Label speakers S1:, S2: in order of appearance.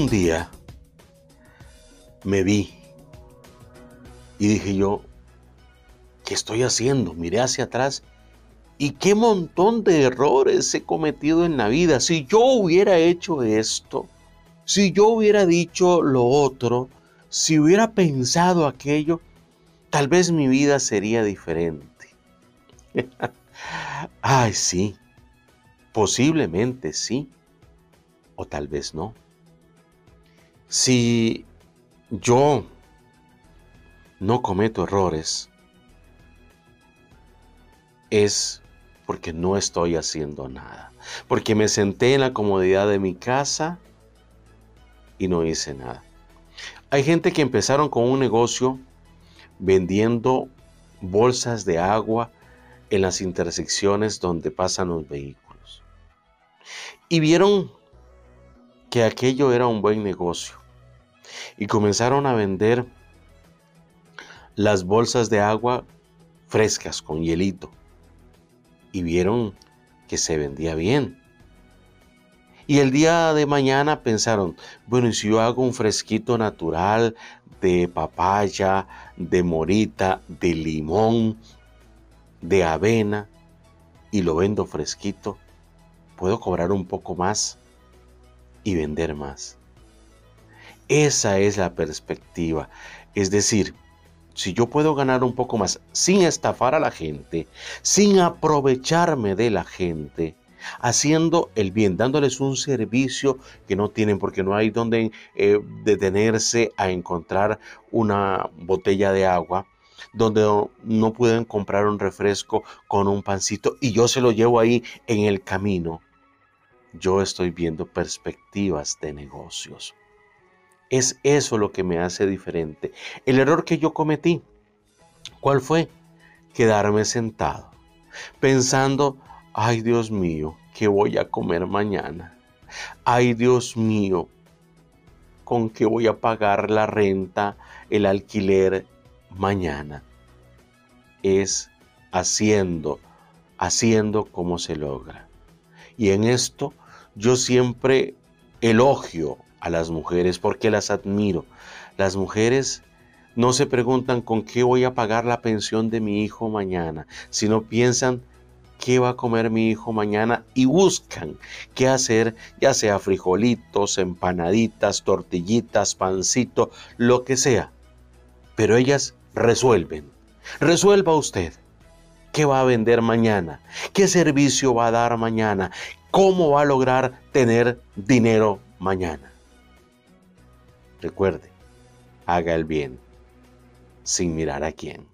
S1: día me vi y dije yo, ¿qué estoy haciendo? Miré hacia atrás y qué montón de errores he cometido en la vida. Si yo hubiera hecho esto, si yo hubiera dicho lo otro, si hubiera pensado aquello, tal vez mi vida sería diferente. Ay, sí, posiblemente sí, o tal vez no. Si yo no cometo errores, es porque no estoy haciendo nada. Porque me senté en la comodidad de mi casa y no hice nada. Hay gente que empezaron con un negocio vendiendo bolsas de agua en las intersecciones donde pasan los vehículos. Y vieron que aquello era un buen negocio y comenzaron a vender las bolsas de agua frescas con hielito y vieron que se vendía bien. Y el día de mañana pensaron, bueno, y si yo hago un fresquito natural de papaya, de morita, de limón, de avena, y lo vendo fresquito, puedo cobrar un poco más y vender más. Esa es la perspectiva. Es decir, si yo puedo ganar un poco más sin estafar a la gente, sin aprovecharme de la gente, haciendo el bien, dándoles un servicio que no tienen porque no hay donde eh, detenerse a encontrar una botella de agua, donde no pueden comprar un refresco con un pancito y yo se lo llevo ahí en el camino. Yo estoy viendo perspectivas de negocios. Es eso lo que me hace diferente. El error que yo cometí, ¿cuál fue? Quedarme sentado, pensando, ay Dios mío, ¿qué voy a comer mañana? Ay Dios mío, ¿con qué voy a pagar la renta, el alquiler mañana? Es haciendo, haciendo como se logra. Y en esto yo siempre elogio a las mujeres porque las admiro. Las mujeres no se preguntan con qué voy a pagar la pensión de mi hijo mañana, sino piensan qué va a comer mi hijo mañana y buscan qué hacer, ya sea frijolitos, empanaditas, tortillitas, pancito, lo que sea. Pero ellas resuelven. Resuelva usted. ¿Qué va a vender mañana? ¿Qué servicio va a dar mañana? ¿Cómo va a lograr tener dinero mañana? Recuerde, haga el bien sin mirar a quién.